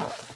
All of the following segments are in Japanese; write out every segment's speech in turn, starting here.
Yeah.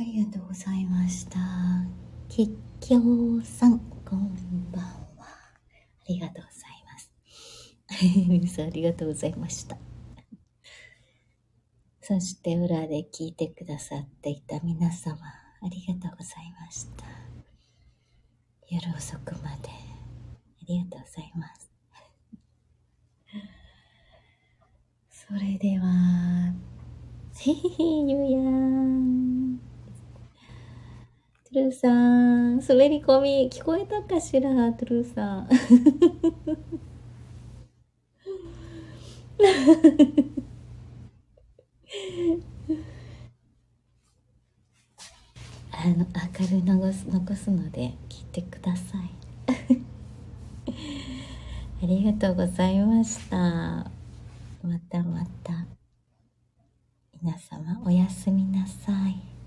ありがとうございました。きっきょうさん、こんばんは。ありがとうございます。皆さんありがとうございました。そして裏で聞いてくださっていた皆様、ありがとうございました。夜遅くまで、ありがとうございます。それでは、へへへ、ゆうやん。トゥルーさん、滑り込み聞こえたかしらトゥルーさん。あの、明るい残す残すので聞いてください。ありがとうございました。またまた。皆様おやすみなさい。